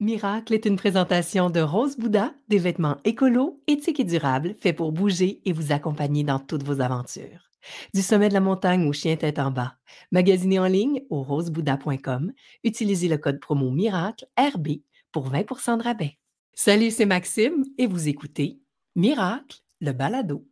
Miracle est une présentation de Rose Bouddha, des vêtements écolos, éthiques et durables, faits pour bouger et vous accompagner dans toutes vos aventures. Du sommet de la montagne au chien tête en bas, magasinez en ligne au rosebouddha.com, utilisez le code promo Miracle RB pour 20% de rabais. Salut, c'est Maxime et vous écoutez Miracle, le balado.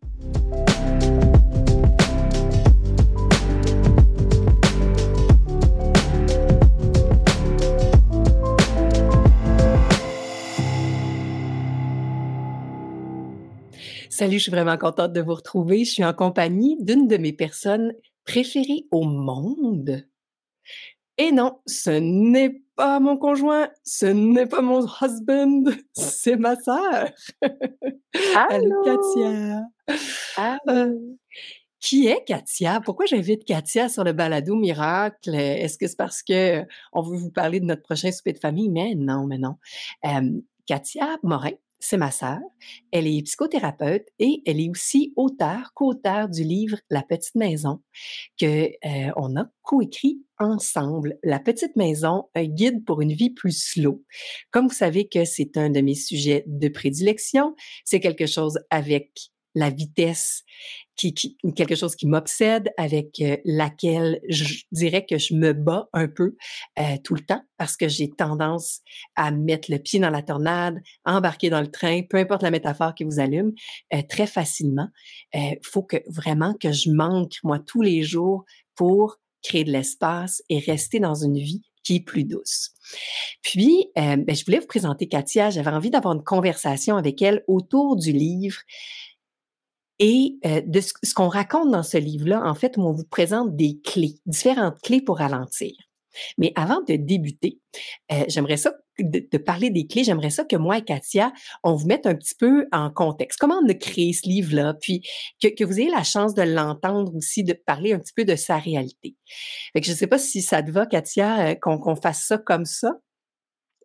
Salut, je suis vraiment contente de vous retrouver. Je suis en compagnie d'une de mes personnes préférées au monde. Et non, ce n'est pas mon conjoint, ce n'est pas mon husband, c'est ma sœur. Allô, Katia. Euh, qui est Katia? Pourquoi j'invite Katia sur le balado Miracle? Est-ce que c'est parce que on veut vous parler de notre prochain souper de famille? Mais non, mais non. Euh, Katia Morin, c'est ma sœur. Elle est psychothérapeute et elle est aussi auteure, co-auteure du livre La petite maison que euh, on a coécrit ensemble. La petite maison, un guide pour une vie plus slow. Comme vous savez que c'est un de mes sujets de prédilection, c'est quelque chose avec la vitesse qui, quelque chose qui m'obsède, avec euh, laquelle je dirais que je me bats un peu euh, tout le temps parce que j'ai tendance à mettre le pied dans la tornade, embarquer dans le train, peu importe la métaphore qui vous allume, euh, très facilement. Il faut que vraiment que je manque moi tous les jours pour créer de l'espace et rester dans une vie qui est plus douce. Puis, ben, je voulais vous présenter Katia. J'avais envie d'avoir une conversation avec elle autour du livre et euh, de ce, qu'on raconte dans ce livre-là, en fait, où on vous présente des clés, différentes clés pour ralentir. Mais avant de débuter, euh, j'aimerais ça, de, parler des clés, j'aimerais ça que moi et Katia, on vous mette un petit peu en contexte. Comment on a créé ce livre-là, puis que, que, vous ayez la chance de l'entendre aussi, de parler un petit peu de sa réalité. Fait que je ne sais pas si ça te va, Katia, euh, qu'on fasse ça comme ça.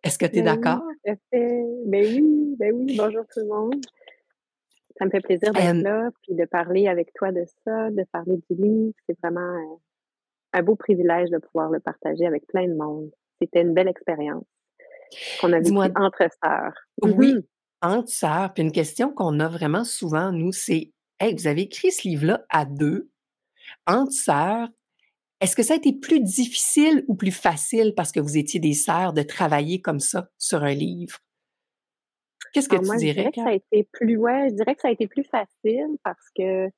Est-ce que tu es ben d'accord? Oui, ben oui, ben oui, bonjour tout le monde. Ça me fait plaisir d'être là, puis de parler avec toi de ça, de parler du livre. C'est vraiment euh, un beau privilège de pouvoir le partager avec plein de monde. C'était une belle expérience qu'on a vécue entre sœurs. Oui, mm-hmm. entre sœurs. Puis une question qu'on a vraiment souvent, nous, c'est Hey, vous avez écrit ce livre-là à deux, entre sœurs. Est-ce que ça a été plus difficile ou plus facile parce que vous étiez des sœurs de travailler comme ça sur un livre? Qu'est-ce que tu dirais? Je dirais que ça a été plus, ouais, je dirais que ça a été plus facile parce que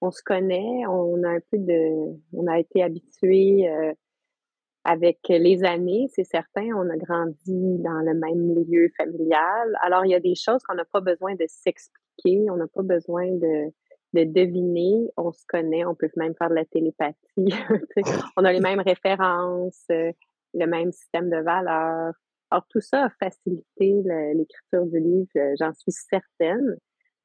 on se connaît, on a un peu de, on a été habitués euh, avec les années, c'est certain, on a grandi dans le même milieu familial. Alors, il y a des choses qu'on n'a pas besoin de s'expliquer, on n'a pas besoin de, de deviner, on se connaît, on peut même faire de la télépathie. on a les mêmes références, euh, le même système de valeurs. Alors, tout ça a facilité l'écriture du livre, euh, j'en suis certaine.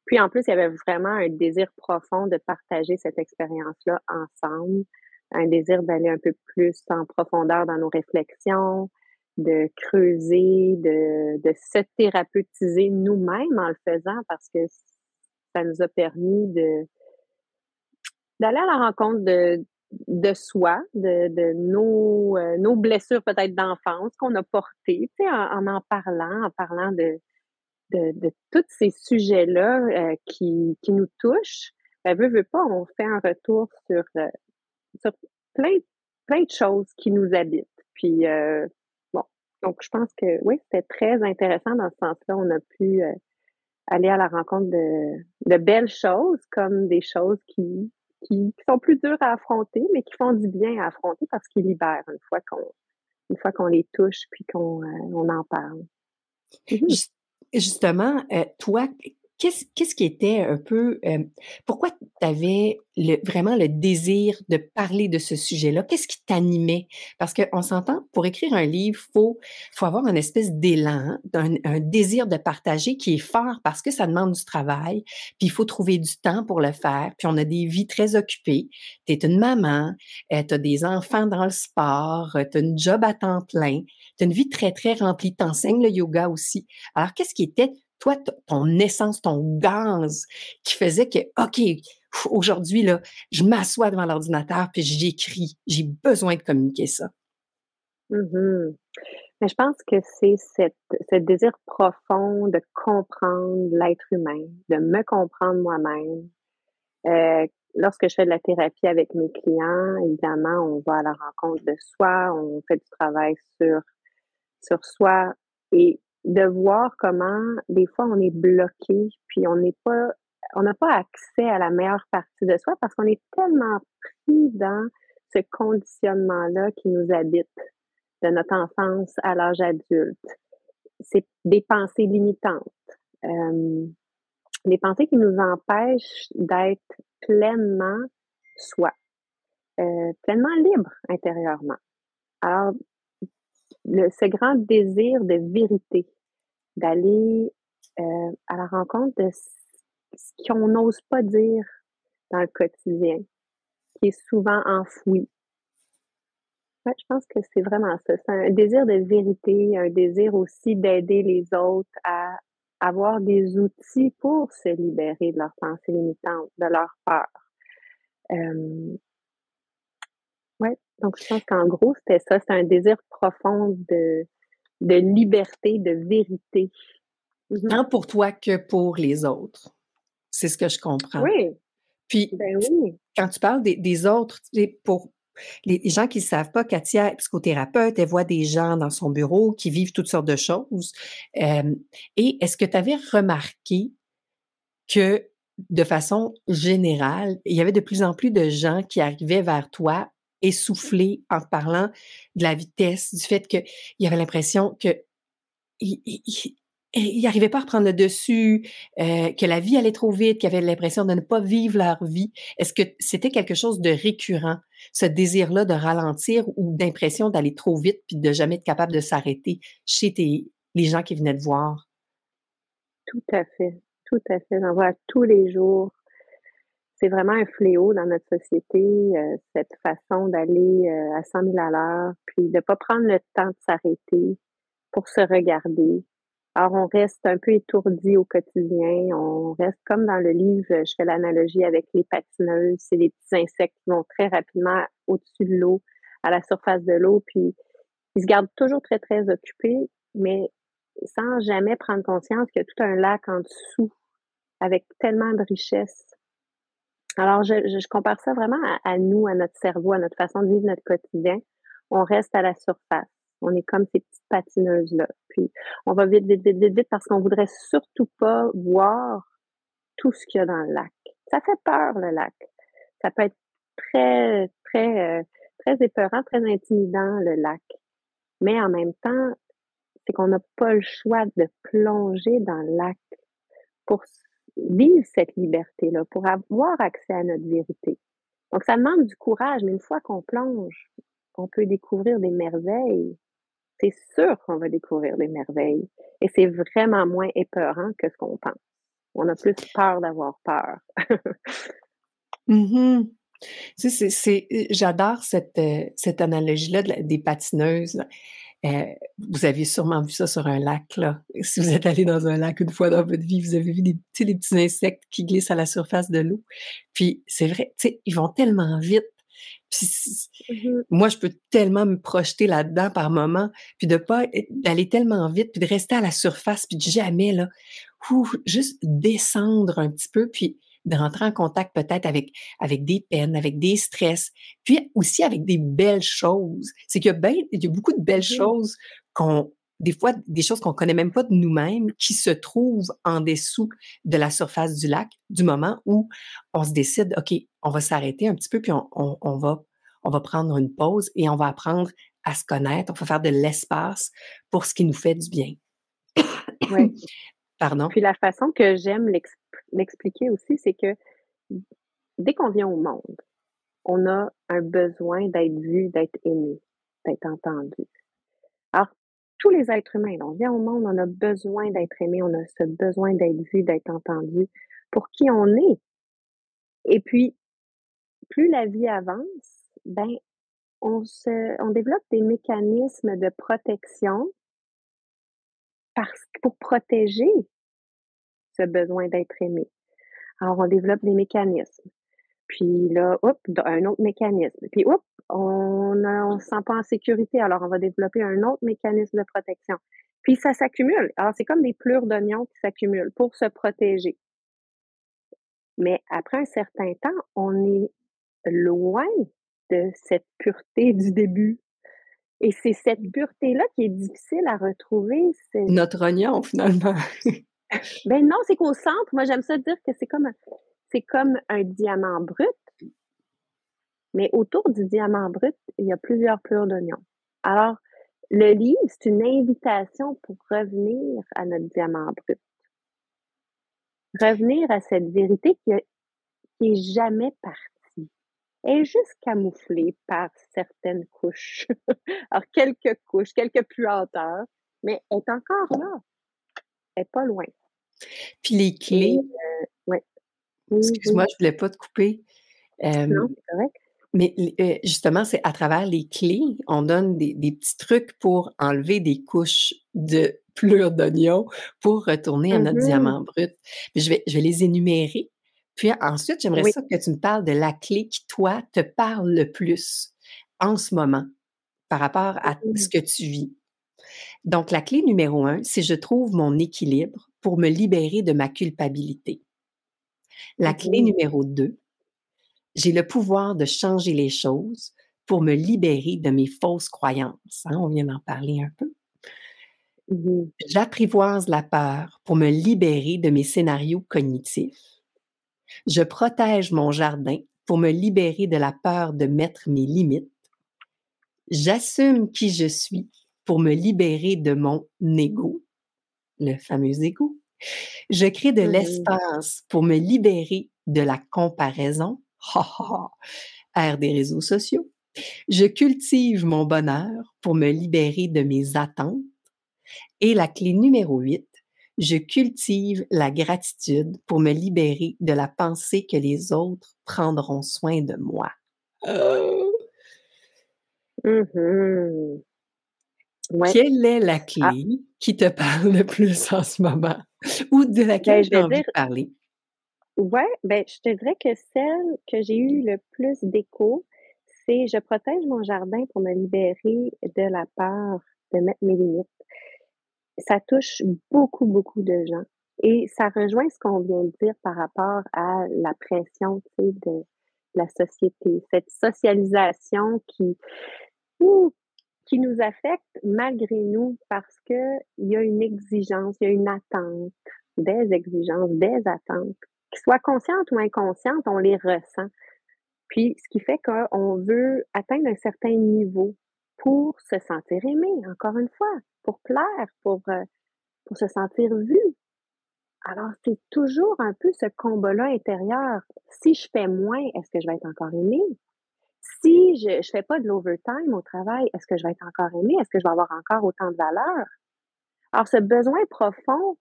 Puis en plus, il y avait vraiment un désir profond de partager cette expérience-là ensemble, un désir d'aller un peu plus en profondeur dans nos réflexions, de creuser, de, de se thérapeutiser nous-mêmes en le faisant parce que ça nous a permis de d'aller à la rencontre de, de soi, de, de nos, euh, nos blessures peut-être d'enfance qu'on a portées, tu sais, en, en, parlant, en parlant de, de, de tous ces sujets-là euh, qui, qui nous touchent. Ben, veut, veut pas, on fait un retour sur, euh, sur plein, plein de choses qui nous habitent. Puis, bon, donc je pense que oui, c'était très intéressant dans ce sens-là. On a pu aller à la rencontre de, de belles choses comme des choses qui qui, sont plus durs à affronter, mais qui font du bien à affronter parce qu'ils libèrent une fois qu'on une fois qu'on les touche puis qu'on euh, on en parle. Justement, euh, toi, Qu'est-ce qui était un peu... Euh, pourquoi tu avais vraiment le désir de parler de ce sujet-là? Qu'est-ce qui t'animait? Parce qu'on s'entend, pour écrire un livre, il faut, avoir une espèce d'élan, un, un, désir de partager qui est fort parce que ça demande du travail, puis il faut trouver du temps pour le faire, puis on a des vies très occupées. Tu es une maman, euh, tu as des enfants dans le sport, tu as une job à temps plein, tu as une vie très, très remplie, tu enseignes le yoga aussi. Alors, qu'est-ce qui était toi, ton essence, ton gaz qui faisait que, OK, aujourd'hui, là, je m'assois devant l'ordinateur puis j'écris. J'ai besoin de communiquer ça. Mmh Mais je pense que c'est ce désir profond de comprendre l'être humain, de me comprendre moi-même. Euh, lorsque je fais de la thérapie avec mes clients, évidemment, on va à la rencontre de soi, on fait du travail sur sur soi et de voir comment des fois on est bloqué, puis on n'est pas on n'a pas accès à la meilleure partie de soi parce qu'on est tellement pris dans ce conditionnement-là qui nous habite de notre enfance à l'âge adulte. C'est des pensées limitantes, euh, des pensées qui nous empêchent d'être pleinement soi, euh, pleinement libre intérieurement. Alors, le, ce grand désir de vérité, d'aller euh, à la rencontre de ce qu'on n'ose pas dire dans le quotidien, qui est souvent enfoui, Ouais, je pense que c'est vraiment ça. C'est un désir de vérité, un désir aussi d'aider les autres à avoir des outils pour se libérer de leurs pensées limitantes, de leur peur. Euh, ouais, donc je pense qu'en gros, c'était ça, c'est un désir profond de, de liberté, de vérité. Mm-hmm. Tant pour toi que pour les autres. C'est ce que je comprends. Oui. Puis, ben oui. quand tu parles des, des autres, pour, les gens qui ne savent pas, Katia est psychothérapeute, elle voit des gens dans son bureau qui vivent toutes sortes de choses. et est-ce que tu avais remarqué que de façon générale, il y avait de plus en plus de gens qui arrivaient vers toi essoufflés en parlant de la vitesse, du fait qu'il y avait l'impression que ils n'arrivaient pas à reprendre le dessus, euh, que la vie allait trop vite, qu'ils avaient l'impression de ne pas vivre leur vie. Est-ce que c'était quelque chose de récurrent, ce désir-là de ralentir ou d'impression d'aller trop vite puis de jamais être capable de s'arrêter chez les gens qui venaient te voir? Tout à fait, tout à fait. J'en vois tous les jours. C'est vraiment un fléau dans notre société, euh, cette façon d'aller euh, à 100 000 à l'heure, puis de ne pas prendre le temps de s'arrêter pour se regarder, alors, on reste un peu étourdi au quotidien. On reste comme dans le livre, je fais l'analogie avec les patineuses. C'est des petits insectes qui vont très rapidement au-dessus de l'eau, à la surface de l'eau, puis ils se gardent toujours très, très occupés, mais sans jamais prendre conscience qu'il y a tout un lac en dessous avec tellement de richesse. Alors, je, compare ça vraiment à nous, à notre cerveau, à notre façon de vivre notre quotidien. On reste à la surface. On est comme ces petites patineuses-là. Puis on va vite, vite, vite, vite, vite parce qu'on voudrait surtout pas voir tout ce qu'il y a dans le lac. Ça fait peur, le lac. Ça peut être très, très, euh, très épeurant, très intimidant, le lac. Mais en même temps, c'est qu'on n'a pas le choix de plonger dans le lac pour vivre cette liberté-là, pour avoir accès à notre vérité. Donc, ça demande du courage, mais une fois qu'on plonge, on peut découvrir des merveilles c'est sûr qu'on va découvrir des merveilles. Et c'est vraiment moins épeurant que ce qu'on pense. On a plus peur d'avoir peur. mm c'est, j'adore cette, euh, cette analogie-là des patineuses. Euh, vous avez sûrement vu ça sur un lac, là. Si vous êtes allé dans un lac une fois dans votre vie, vous avez vu des, des petits insectes qui glissent à la surface de l'eau. Puis c'est vrai, ils vont tellement vite Mmh moi, je peux tellement me projeter là-dedans par moment, puis de pas d'aller tellement vite, puis de rester à la surface, puis de jamais là, juste descendre un petit peu, puis de rentrer en contact peut-être avec avec des peines, avec des stress, puis aussi avec des belles choses. C'est qu'il y a ben, il y a beaucoup de belles choses qu'on des fois des choses qu'on connaît même pas de nous-mêmes qui se trouvent en dessous de la surface du lac du moment où on se décide, OK, on va s'arrêter un petit peu, puis on, on, va, on va prendre une pause et on va apprendre à se connaître, on va faire de l'espace pour ce qui nous fait du bien. Oui. Pardon? Puis la façon que j'aime l'expliquer aussi, c'est que dès qu'on vient au monde, on a un besoin d'être vu, d'être aimé, d'être entendu. Alors, tous les êtres humains, on vient au monde, on a besoin d'être aimé, on a ce besoin d'être vu, d'être entendu pour qui on est. Et puis, plus la vie avance, ben, on se, on développe des mécanismes de protection parce, pour protéger ce besoin d'être aimé. Alors, on développe des mécanismes. Puis là, hop, un autre mécanisme. Puis, hop, on ne se sent pas en sécurité, alors on va développer un autre mécanisme de protection. Puis ça s'accumule. Alors c'est comme des plures d'oignons qui s'accumulent pour se protéger. Mais après un certain temps, on est loin de cette pureté du début. Et c'est cette pureté-là qui est difficile à retrouver. Notre oignon, finalement. ben non, c'est qu'au centre, moi j'aime ça dire que c'est comme, c'est comme un diamant brut. Mais autour du diamant brut, il y a plusieurs pleurs d'oignon. Alors, le livre, c'est une invitation pour revenir à notre diamant brut. Revenir à cette vérité qui, qui est jamais partie. Elle est juste camouflée par certaines couches. Alors, quelques couches, quelques puanteurs, mais elle est encore là. Elle n'est pas loin. Puis les clés. Euh, ouais. Excuse-moi, je ne voulais pas te couper. non, c'est correct. Mais euh, justement, c'est à travers les clés, on donne des, petits trucs pour enlever des couches de pleurs d'oignon pour retourner à notre mmh diamant brut. Je vais, je vais les énumérer. Puis ensuite, j'aimerais ça que tu me parles de la clé qui, toi, te parle le plus en ce moment par rapport à mmh. ce que tu vis. Donc, la clé numéro un, c'est je trouve mon équilibre pour me libérer de ma culpabilité. La clé numéro deux, j'ai le pouvoir de changer les choses pour me libérer de mes fausses croyances. Hein, on vient d'en parler un peu. Mmh J'apprivoise la peur pour me libérer de mes scénarios cognitifs. Je protège mon jardin pour me libérer de la peur de mettre mes limites. J'assume qui je suis pour me libérer de mon ego, le fameux ego. Je crée de mmh l'espace pour me libérer de la comparaison ère des réseaux sociaux. Je cultive mon bonheur pour me libérer de mes attentes. Et la clé numéro 8, je cultive la gratitude pour me libérer de la pensée que les autres prendront soin de moi. Oh! Mmh Quelle est la ah. clé qui te parle le plus en ce moment ou de laquelle ben, j'ai envie de parler? Ouais, ben, je te dirais que celle que j'ai eu le plus d'écho, c'est je protège mon jardin pour me libérer de la peur de mettre mes limites. Ça touche beaucoup, beaucoup de gens. Et ça rejoint ce qu'on vient de dire par rapport à la pression, tu sais, de la société. Cette socialisation qui, qui nous affecte malgré nous parce qu'il y a une exigence, il y a une attente, des exigences, des attentes qu'ils soient conscientes ou inconscientes, on les ressent. Puis, ce qui fait qu'on veut atteindre un certain niveau pour se sentir aimé, encore une fois, pour plaire, pour, euh, pour se sentir vu. Alors, c'est toujours un peu ce combat-là intérieur. Si je fais moins, est-ce que je vais être encore aimé? Si je ne fais pas de l'overtime au travail, est-ce que je vais être encore aimé? Est-ce que je vais avoir encore autant de valeur? Alors, ce besoin profond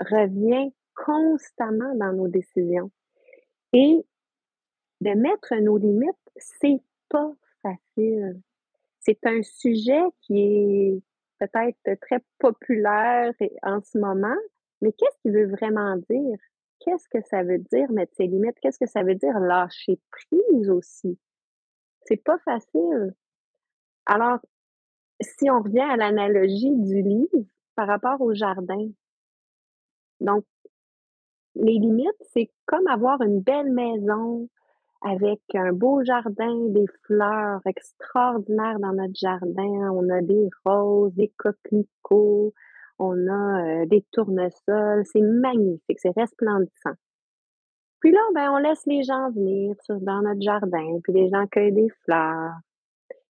revient constamment dans nos décisions. Et de mettre nos limites, c'est pas facile. C'est un sujet qui est peut-être très populaire en ce moment, mais qu'est-ce qu'il veut vraiment dire? Qu'est-ce que ça veut dire mettre ses limites? Qu'est-ce que ça veut dire lâcher prise aussi? C'est pas facile. Alors, si on revient à l'analogie du livre par rapport au jardin, donc les limites, c'est comme avoir une belle maison avec un beau jardin, des fleurs extraordinaires dans notre jardin. On a des roses, des coquelicots, on a euh, des tournesols. C'est magnifique, c'est resplendissant. Puis là, ben, on laisse les gens venir dans notre jardin, puis les gens cueillent des fleurs.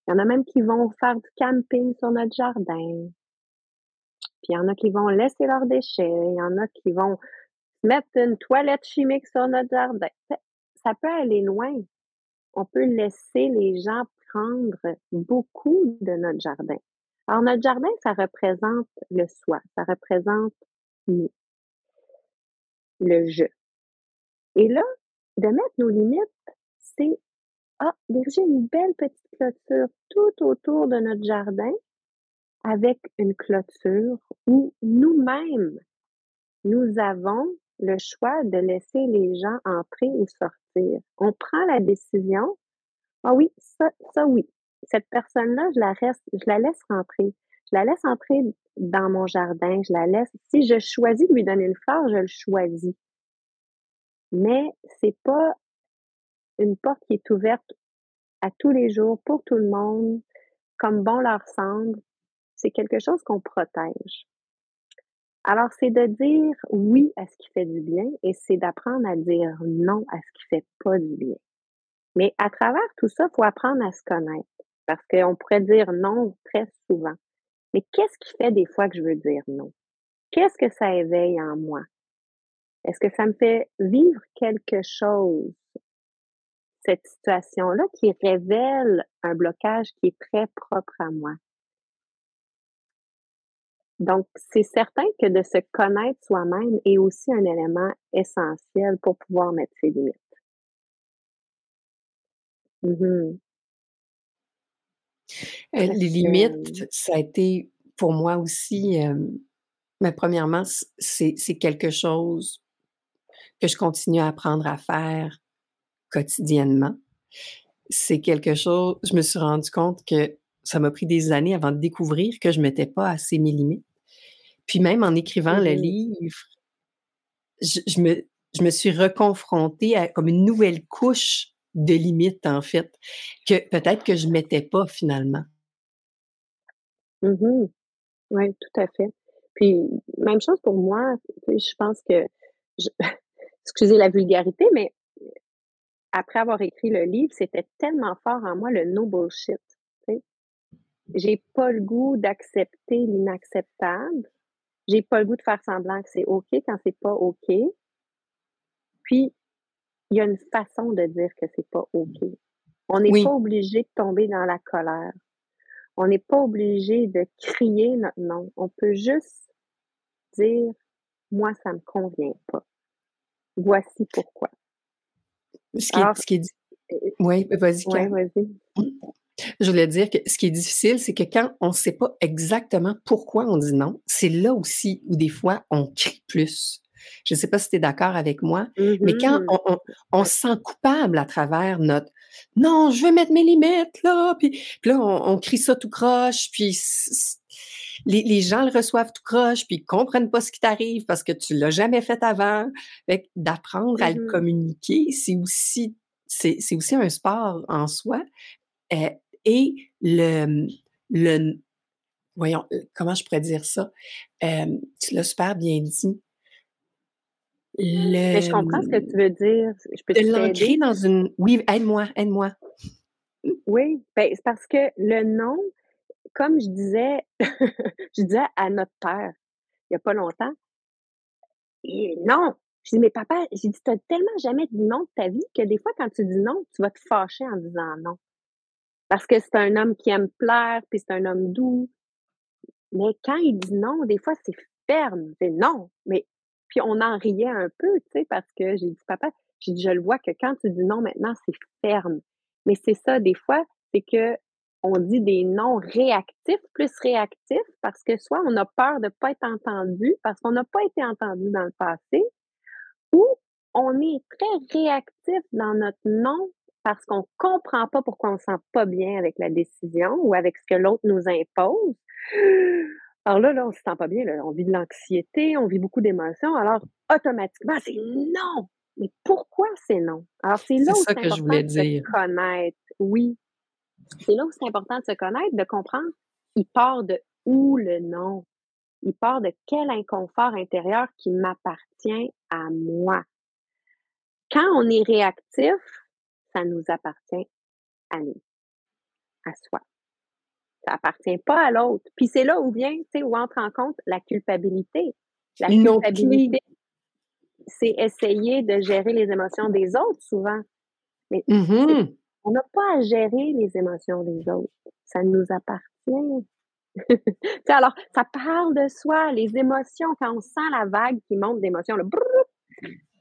Il y en a même qui vont faire du camping sur notre jardin. Puis il y en a qui vont laisser leurs déchets. Il y en a qui vont mettre une toilette chimique sur notre jardin. Ça peut aller loin. On peut laisser les gens prendre beaucoup de notre jardin. Alors, notre jardin, ça représente le soi, ça représente nous, le je. Et là, de mettre nos limites, c'est ah, diriger une belle petite clôture tout autour de notre jardin avec une clôture où nous-mêmes, nous avons le choix de laisser les gens entrer ou sortir. On prend la décision. Ah oui, ça, ça oui. cette personne-là, je la reste, je la laisse rentrer. Je la laisse entrer dans mon jardin, je la laisse. Si je choisis de lui donner une fleur, je le choisis. Mais c'est pas une porte qui est ouverte à tous les jours pour tout le monde, comme bon leur semble. C'est quelque chose qu'on protège. Alors, c'est de dire oui à ce qui fait du bien et c'est d'apprendre à dire non à ce qui fait pas du bien. Mais à travers tout ça, il faut apprendre à se connaître parce qu'on pourrait dire non très souvent. Mais qu'est-ce qui fait des fois que je veux dire non? Qu'est-ce que ça éveille en moi? Est-ce que ça me fait vivre quelque chose, cette situation-là, qui révèle un blocage qui est très propre à moi? Donc, c'est certain que de se connaître soi-même est aussi un élément essentiel pour pouvoir mettre ses limites. Mmh euh, les limites, ça a été pour moi aussi, mais premièrement, c'est quelque chose que je continue à apprendre à faire quotidiennement. C'est quelque chose, je me suis rendu compte que ça m'a pris des années avant de découvrir que je ne mettais pas assez mes limites. Puis même en écrivant le mmh livre, je, me, je me suis reconfrontée à comme une nouvelle couche de limites, en fait, que peut-être que je ne mettais pas finalement. Mmh oui, tout à fait. Puis, même chose pour moi, je pense que, excusez la vulgarité, mais après avoir écrit le livre, c'était tellement fort en moi le no bullshit. J'ai pas le goût d'accepter l'inacceptable. J'ai pas le goût de faire semblant que c'est OK quand c'est pas OK. Puis, il y a une façon de dire que c'est pas OK. On n'est pas obligé de tomber dans la colère. On n'est pas obligé de crier notre nom. On peut juste dire moi, ça me convient pas. Voici pourquoi. Ce qui, est, euh, Oui, vas-y. vas-y. Je voulais dire que ce qui est difficile, c'est que quand on ne sait pas exactement pourquoi on dit non, c'est là aussi où des fois on crie plus. Je ne sais pas si tu es d'accord avec moi, mais quand mm-hmm. on, se sent coupable à travers notre non, je vais mettre mes limites là, puis, là on, crie ça tout croche, puis les, gens le reçoivent tout croche, puis ils comprennent pas ce qui t'arrive parce que tu l'as jamais fait avant. D'apprendre à le mm-hmm. communiquer, c'est aussi c'est aussi un sport en soi. Euh, et le, le voyons, comment je pourrais dire ça? Euh, tu l'as super bien dit. Mais je comprends ce que tu veux dire. Je peux de l'ancrer dans une. Oui, aide-moi, aide-moi. Oui, ben, c'est parce que le nom, comme je disais, je disais à notre père il n'y a pas longtemps, et non. Je dis, mais papa, j'ai dit, t'as tellement jamais dit non de ta vie que des fois, quand tu dis non, tu vas te fâcher en disant non. Parce que c'est un homme qui aime plaire, puis c'est un homme doux. Mais quand il dit non, des fois, c'est ferme. C'est non. Mais puis on en riait un peu, tu sais, parce que j'ai dit, papa, j'ai dit, je le vois que quand tu dis non maintenant, c'est ferme. Mais c'est ça, des fois, c'est que on dit des noms réactifs plus réactifs parce que soit on a peur de ne pas être entendu parce qu'on n'a pas été entendu dans le passé, ou on est très réactif dans notre non parce qu'on comprend pas pourquoi on se sent pas bien avec la décision ou avec ce que l'autre nous impose. Alors là, là, on se sent pas bien, là. on vit de l'anxiété, on vit beaucoup d'émotions, alors automatiquement, c'est non. Mais pourquoi c'est non? Alors, c'est là où c'est important de se connaître. Oui. C'est là où c'est important de se connaître, de comprendre, il part de où le non? Il part de quel inconfort intérieur qui m'appartient à moi? Quand on est réactif, ça nous appartient à nous, à soi. Ça appartient pas à l'autre. Puis c'est là où vient, tu sais, où entre en compte la culpabilité. La culpabilité, c'est essayer de gérer les émotions des autres souvent. Mais mmh on n'a pas à gérer les émotions des autres. Ça nous appartient. alors, ça parle de soi, les émotions, quand on sent la vague qui monte d'émotions,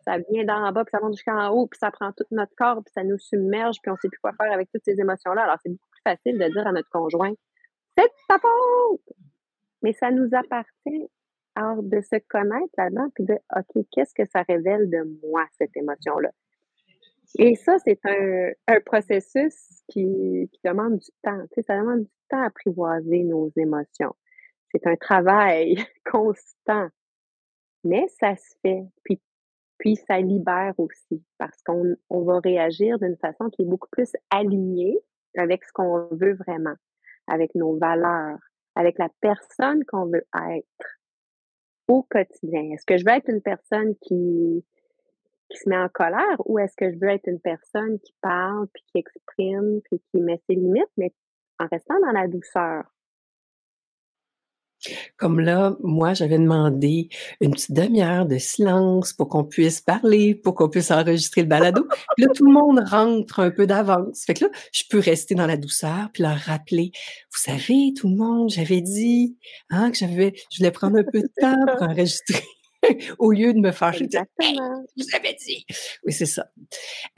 ça vient d'en bas, puis ça monte jusqu'en haut, puis ça prend tout notre corps, puis ça nous submerge, puis on ne sait plus quoi faire avec toutes ces émotions-là. Alors, c'est beaucoup plus facile de dire à notre conjoint, c'est ta faute! Mais ça nous appartient. Alors, de se connaître là-dedans, puis de, OK, qu'est-ce que ça révèle de moi, cette émotion-là? Et ça, c'est un, un processus qui, qui, demande du temps. Tu sais, ça demande du temps à apprivoiser nos émotions. C'est un travail constant. Mais ça se fait. Puis, puis ça libère aussi parce qu'on on va réagir d'une façon qui est beaucoup plus alignée avec ce qu'on veut vraiment, avec nos valeurs, avec la personne qu'on veut être au quotidien. Est-ce que je veux être une personne qui, qui se met en colère ou est-ce que je veux être une personne qui parle, puis qui exprime, puis qui met ses limites, mais en restant dans la douceur? Comme là, moi, j'avais demandé une petite demi-heure de silence pour qu'on puisse parler, pour qu'on puisse enregistrer le balado. Puis là, tout le monde rentre un peu d'avance. Fait que là, je peux rester dans la douceur puis leur rappeler, vous savez, tout le monde, j'avais dit hein, que j'avais, je voulais prendre un peu de temps pour enregistrer. au lieu de me fâcher. Exactement. Vous avez dit. Oui, c'est ça.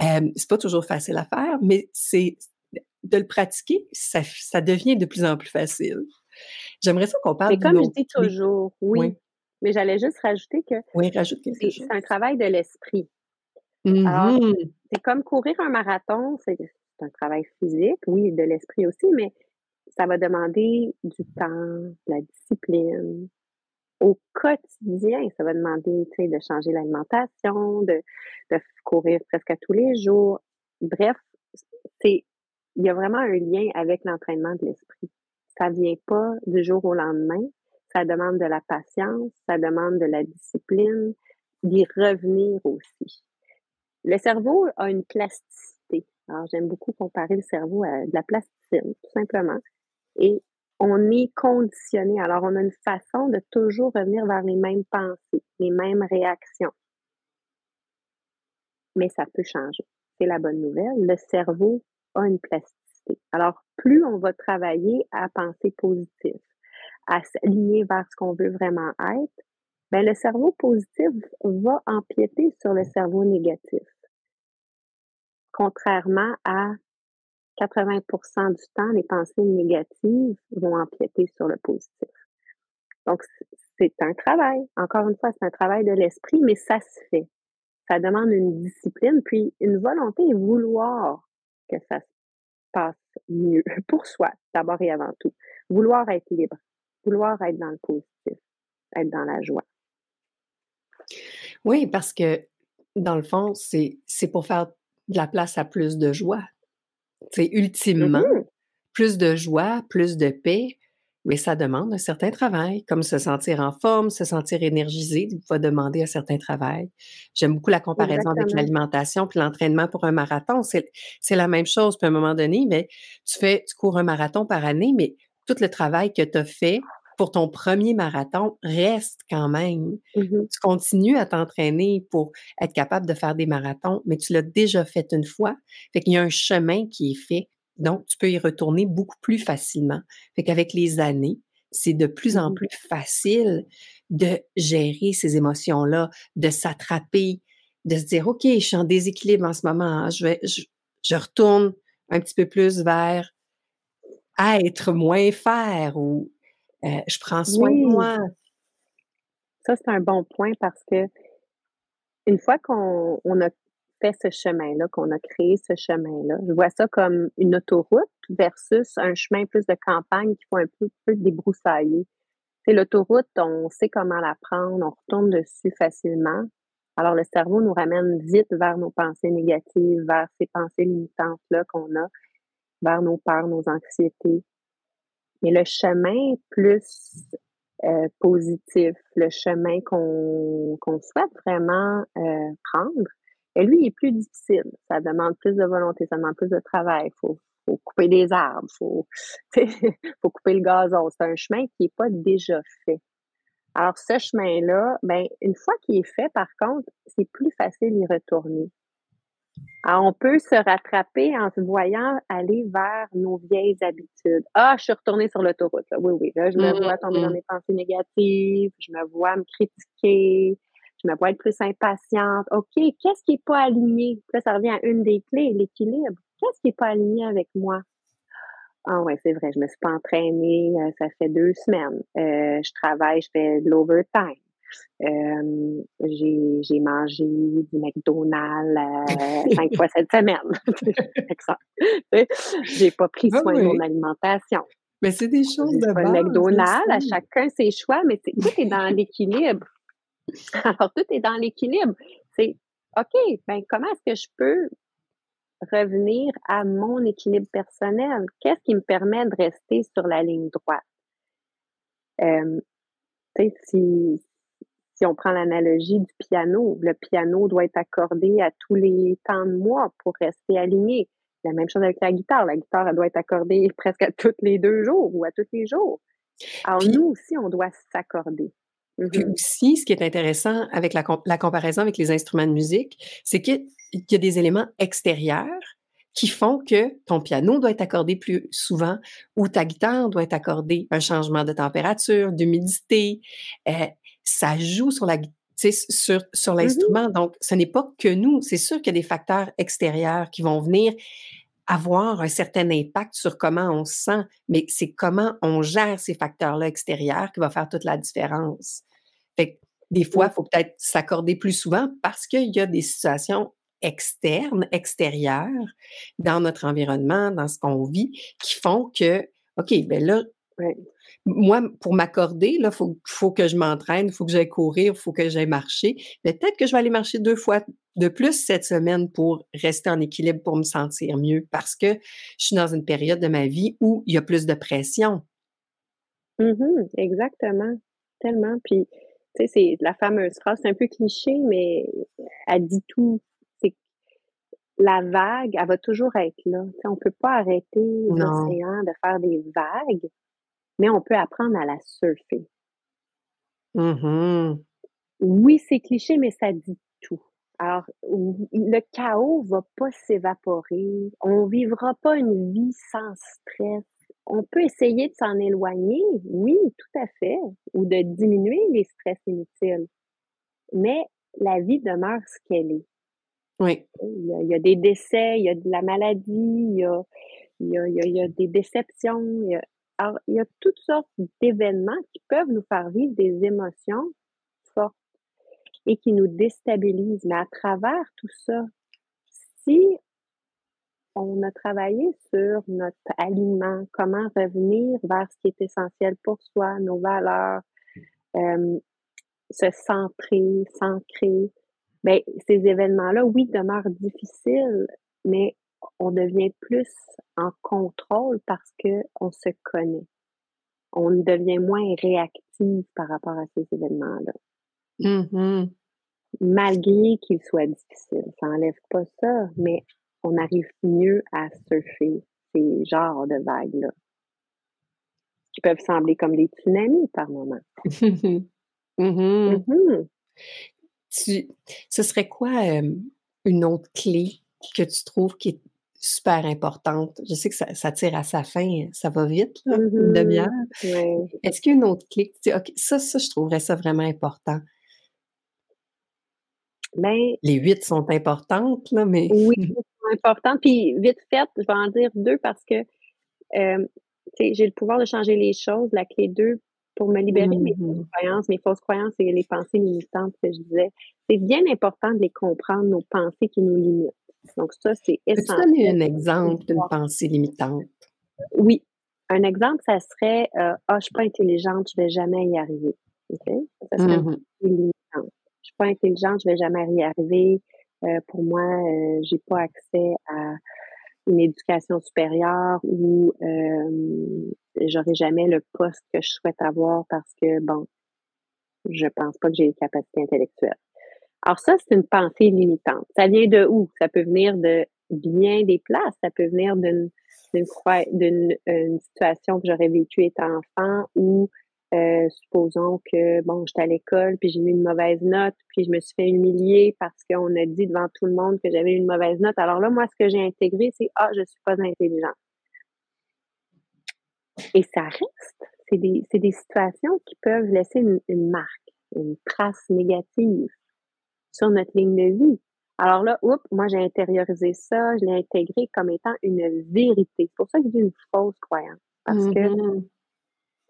Euh, c'est pas toujours facile à faire, mais c'est de le pratiquer, ça, ça devient de plus en plus facile. J'aimerais ça qu'on parle. Mais comme je dis toujours, oui. Mais j'allais juste rajouter que oui, rajoute. C'est un travail de l'esprit. Alors, Mmh c'est comme courir un marathon, c'est un travail physique, oui, de l'esprit aussi, mais ça va demander du temps, de la discipline. Au quotidien, ça va demander, de changer l'alimentation, de, de courir presque à tous les jours. Bref, c'est, il y a vraiment un lien avec l'entraînement de l'esprit. Ça vient pas du jour au lendemain. Ça demande de la patience, ça demande de la discipline, d'y revenir aussi. Le cerveau a une plasticité. Alors, j'aime beaucoup comparer le cerveau à de la plasticine, tout simplement. Et on est conditionné. Alors, on a une façon de toujours revenir vers les mêmes pensées, les mêmes réactions. Mais ça peut changer. C'est la bonne nouvelle. Le cerveau a une plasticité. Alors, plus on va travailler à penser positif, à s'aligner vers ce qu'on veut vraiment être, ben le cerveau positif va empiéter sur le cerveau négatif. Contrairement à 80% du temps, les pensées négatives vont empiéter sur le positif. Donc, c'est un travail. Encore une fois, c'est un travail de l'esprit, mais ça se fait. Ça demande une discipline, puis une volonté et vouloir que ça se passe mieux pour soi, d'abord et avant tout. Vouloir être libre, vouloir être dans le positif, être dans la joie. Oui, parce que dans le fond, c'est pour faire de la place à plus de joie. C'est ultimement Mm-hmm. plus de joie, plus de paix, mais ça demande un certain travail, comme se sentir en forme, se sentir énergisé, va demander un certain travail. J'aime beaucoup la comparaison avec l'alimentation puis l'entraînement pour un marathon. C'est c'est la même chose. Puis à un moment donné, mais tu fais, tu cours un marathon par année, mais tout le travail que tu as fait pour ton premier marathon reste quand même. Mhm. Tu continues à t'entraîner pour être capable de faire des marathons, mais tu l'as déjà fait une fois. Fait qu'il y a un chemin qui est fait. Donc, tu peux y retourner beaucoup plus facilement. Fait qu'avec les années, c'est de plus en Mhm. plus facile de gérer ces émotions-là, de s'attraper, de se dire, OK, je suis en déséquilibre en ce moment. hein, Je, vais, je, je retourne un petit peu plus vers être moins faire ou euh, je prends soin de Oui. moi. Ça, c'est un bon point parce que une fois qu'on on a fait ce chemin-là, qu'on a créé ce chemin-là, je vois ça comme une autoroute versus un chemin plus de campagne qu'il faut un peu, peu débroussailler. C'est l'autoroute, on sait comment la prendre, on retourne dessus facilement. Alors, le cerveau nous ramène vite vers nos pensées négatives, vers ces pensées limitantes-là qu'on a, vers nos peurs, nos anxiétés. Mais le chemin plus euh, positif, le chemin qu'on qu'on souhaite vraiment euh, prendre, et lui, il est plus difficile. Ça demande plus de volonté, ça demande plus de travail. Il faut, faut couper des arbres, il faut, faut couper le gazon. C'est un chemin qui n'est pas déjà fait. Alors, ce chemin-là, ben, une fois qu'il est fait, par contre, c'est plus facile d'y retourner. Alors, on peut se rattraper en se voyant aller vers nos vieilles habitudes. Ah, je suis retournée sur l'autoroute. Oui, oui. Là, je me Mmh, vois tomber dans mmh. mes pensées négatives. Je me vois me critiquer. Je me vois être plus impatiente. OK, qu'est-ce qui n'est pas aligné? Là, ça revient à une des clés, l'équilibre. Qu'est-ce qui n'est pas aligné avec moi? Ah ouais, c'est vrai, je me suis pas entraînée, euh, ça fait deux semaines. Euh, je travaille, je fais de l'overtime. Euh, j'ai mangé du McDonald's euh, cinq fois cette semaine. j'ai pas pris ah soin de mon alimentation. Mais c'est des choses de base. McDonald's, à chacun ses choix, mais tout est dans l'équilibre. Alors, tout est dans l'équilibre. C'est OK, ben comment est-ce que je peux revenir à mon équilibre personnel? Qu'est-ce qui me permet de rester sur la ligne droite? Euh, si, si on prend l'analogie du piano, le piano doit être accordé à tous les temps de mois pour rester aligné. La même chose avec la guitare. La guitare, elle doit être accordée presque à tous les deux jours ou à tous les jours. Alors, nous aussi, on doit s'accorder. Puis mm-hmm. aussi, ce qui est intéressant avec la, la comparaison avec les instruments de musique, c'est qu'il y a des éléments extérieurs qui font que ton piano doit être accordé plus souvent ou ta guitare doit être accordée un changement de température, d'humidité. Euh, ça joue sur la sur, sur mm-hmm. l'instrument. Donc, ce n'est pas que nous. C'est sûr qu'il y a des facteurs extérieurs qui vont venir avoir un certain impact sur comment on se sent, mais c'est comment on gère ces facteurs-là extérieurs qui va faire toute la différence. Fait des fois, il faut peut-être s'accorder plus souvent parce qu'il y a des situations externes, extérieures dans notre environnement, dans ce qu'on vit, qui font que, OK, ben là, moi, pour m'accorder, il faut, faut que je m'entraîne, il faut que j'aille courir, il faut que j'aille marcher. Peut-être que je vais aller marcher deux fois de plus cette semaine pour rester en équilibre, pour me sentir mieux, parce que je suis dans une période de ma vie où il y a plus de pression. Mm exactement. Tellement. Puis, tu sais, c'est la fameuse phrase, c'est un peu cliché, mais elle dit tout. C'est la vague, elle va toujours être là. On on peut pas arrêter l'océan de faire des vagues, mais on peut apprendre à la surfer. Mmh oui, c'est cliché, mais ça dit tout. Alors, le chaos va pas s'évaporer. On vivra pas une vie sans stress. On peut essayer de s'en éloigner, oui, tout à fait, ou de diminuer les stress inutiles. Mais la vie demeure ce qu'elle est. Oui. Il y, a, des décès, il y a de la maladie, il y a, il y a, il y a des déceptions, il y a, alors, il y a toutes sortes d'événements qui peuvent nous faire vivre des émotions fortes et qui nous déstabilisent. Mais à travers tout ça, si on a travaillé sur notre alignement, comment revenir vers ce qui est essentiel pour soi, nos valeurs, euh, se centrer, s'ancrer, bien, ces événements-là, oui, demeurent difficiles, mais on devient plus en contrôle parce qu'on se connaît. On devient moins réactif par rapport à ces événements-là. Mm-hmm. Malgré qu'ils soient difficiles, ça n'enlève pas ça, mais on arrive mieux à surfer ces genres de vagues-là, qui peuvent sembler comme des tsunamis par moment. Mm-hmm. Mm-hmm. ce serait quoi euh, une autre clé que tu trouves qui est super importante. Je sais que ça, tire à sa fin, ça va vite, là, une mmh demi-heure. Est-ce qu'il y a une autre clé? ça, ça, je trouverais ça vraiment important. Ben Les huit sont importantes, là, mais. Oui, sont importantes. Puis vite fait, je vais en dire deux parce que euh, j'ai le pouvoir de changer les choses. La clé deux, pour me libérer de mes fausses mmh croyances, mes fausses croyances et les pensées limitantes que je disais. C'est bien important de les comprendre, nos pensées qui nous limitent. Donc, ça, c'est essentiel. Peux-tu donner un exemple d'une pensée limitante? Oui. Un exemple, ça serait euh, Ah, je suis pas intelligente, je vais jamais y arriver. OK? Ça serait une mmh pensée limitante. Je suis pas intelligente, je vais jamais y arriver. Euh, pour moi, euh, j'ai pas accès à une éducation supérieure ou euh, j'aurai jamais le poste que je souhaite avoir parce que, bon, je pense pas que j'ai les capacités intellectuelles. Alors ça, c'est une pensée limitante. Ça vient de où? Ça peut venir de bien des places. Ça peut venir d'une d'une situation que j'aurais vécue étant enfant ou euh, supposons que bon, j'étais à l'école puis j'ai eu une mauvaise note puis je me suis fait humilier parce qu'on a dit devant tout le monde que j'avais une mauvaise note. Alors là, moi, ce que j'ai intégré, c'est ah, je suis pas intelligente. Et ça reste. C'est des, des situations qui peuvent laisser une marque, une trace négative sur notre ligne de vie. Alors là, oups, moi j'ai intériorisé ça, je l'ai intégré comme étant une vérité. C'est pour ça que dis une fausse croyance. Parce que mm-hmm.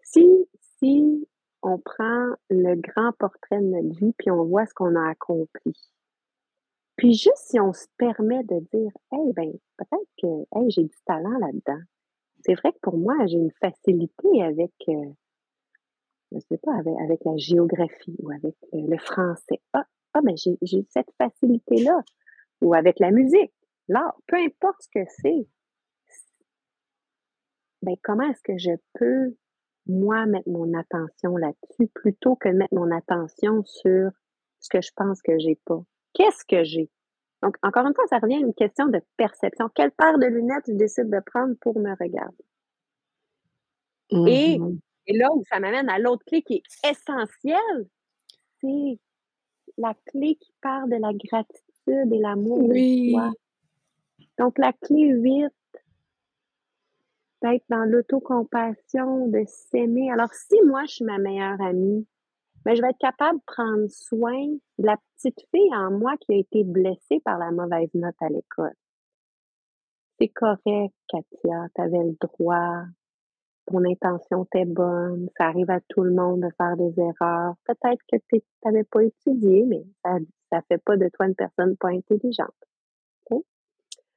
si, si on prend le grand portrait de notre vie, puis on voit ce qu'on a accompli. Puis juste si on se permet de dire, hey, ben, peut-être que, hey, j'ai du talent là-dedans. C'est vrai que pour moi, j'ai une facilité avec, euh, je sais pas, avec, la géographie ou avec euh, le français. Ah, ah ben, j'ai cette facilité-là. Ou avec la musique, l'art, peu importe ce que c'est. Ben, comment est-ce que je peux, moi, mettre mon attention là-dessus plutôt que mettre mon attention sur ce que je pense que j'ai pas? Qu'est-ce que j'ai? Donc, encore une fois, ça revient à une question de perception. Quelle paire de lunettes je décide de prendre pour me regarder? Et, mmh et, là où ça m'amène à l'autre clé qui est essentielle, c'est la clé qui part de la gratitude et l'amour de soi. Donc, la clé 8, d'être dans l'autocompassion, de s'aimer. Alors, si moi, je suis ma meilleure amie, mais je vais être capable de prendre soin de la petite fille en moi qui a été blessée par la mauvaise note à l'école. C'est correct, Katia, tu avais le droit, ton intention était bonne, ça arrive à tout le monde de faire des erreurs. Peut-être que tu n'avais pas étudié, mais ça ne fait pas de toi une personne pas intelligente.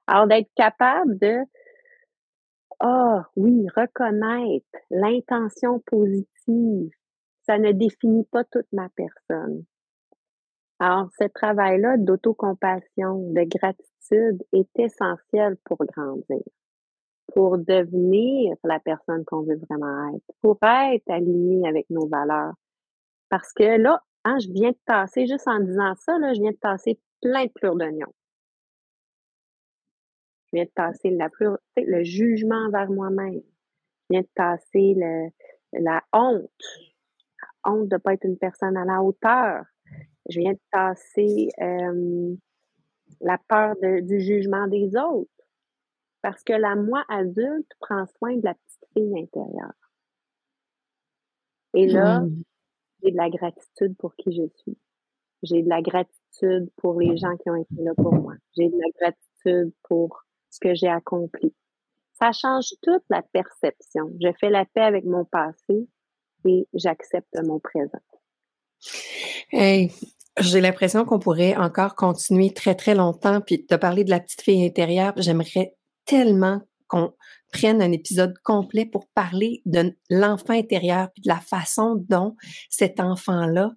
Alors, d'être capable de, ah oui, reconnaître l'intention positive, ça ne définit pas toute ma personne. Alors, ce travail-là d'autocompassion, de gratitude est essentiel pour grandir, pour devenir la personne qu'on veut vraiment être, pour être aligné avec nos valeurs. Parce que là, hein, je viens de tasser, juste en disant ça, là, je viens de tasser plein de pleurs d'oignons. Je viens de tasser la le jugement envers moi-même. Je viens de tasser le, la honte, honte de ne pas être une personne à la hauteur. Je viens de tasser la peur du jugement des autres. Parce que la moi adulte prend soin de la petite fille intérieure. Et là, mmh. j'ai de la gratitude pour qui je suis. J'ai de la gratitude pour les gens qui ont été là pour moi. J'ai de la gratitude pour ce que j'ai accompli. Ça change toute la perception. Je fais la paix avec mon passé et j'accepte mon présent. Hey, j'ai l'impression qu'on pourrait encore continuer très, très longtemps. Puis te parler de la petite fille intérieure, j'aimerais tellement qu'on prenne un épisode complet pour parler de l'enfant intérieur puis de la façon dont cet enfant-là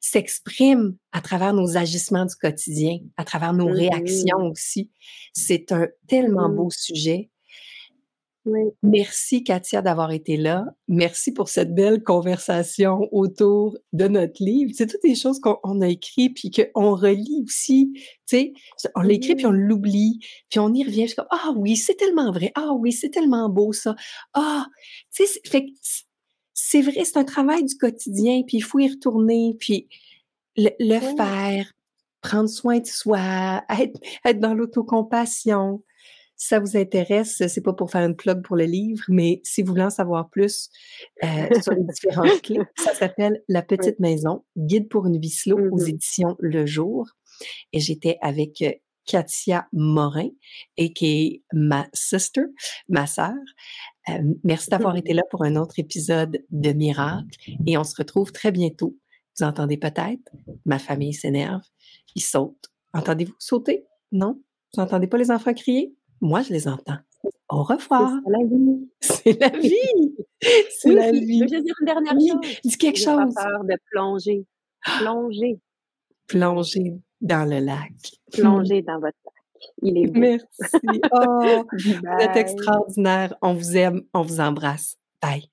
s'exprime à travers nos agissements du quotidien, à travers nos mm-hmm. réactions aussi. C'est un tellement mm. beau sujet. Merci, Katia, d'avoir été là. Merci pour cette belle conversation autour de notre livre. C'est toutes les choses qu'on a écrites puis qu'on relit aussi. Tu sais, on l'écrit puis on l'oublie, puis on y revient. comme, ah oui, c'est tellement vrai. Ah oui, c'est tellement beau ça. Ah, tu sais, fait c'est vrai, c'est un travail du quotidien, puis il faut y retourner, puis le, faire, prendre soin de soi, être, être dans l'autocompassion. Si ça vous intéresse, c'est pas pour faire une plug pour le livre, mais si vous voulez en savoir plus euh, sur les différentes clés, ça s'appelle La petite maison, guide pour une vie slow aux mmh éditions Le Jour. Et j'étais avec euh, Katia Morin, et qui est ma sister, ma sœur. Euh, merci d'avoir été là pour un autre épisode de Miracle et on se retrouve très bientôt. Vous entendez peut-être, ma famille s'énerve, ils sautent. Entendez-vous sauter? Non? Vous n'entendez pas les enfants crier? Moi, je les entends. Au revoir. C'est la vie. C'est la vie. C'est la vie. Je veux dire une dernière chose. Dis quelque chose. Pas peur de plonger. Plonger. Plonger dans le lac. Plonger dans votre lac. Il est beau. Merci. Oh, vous êtes extraordinaire. On vous aime. On vous embrasse. Bye.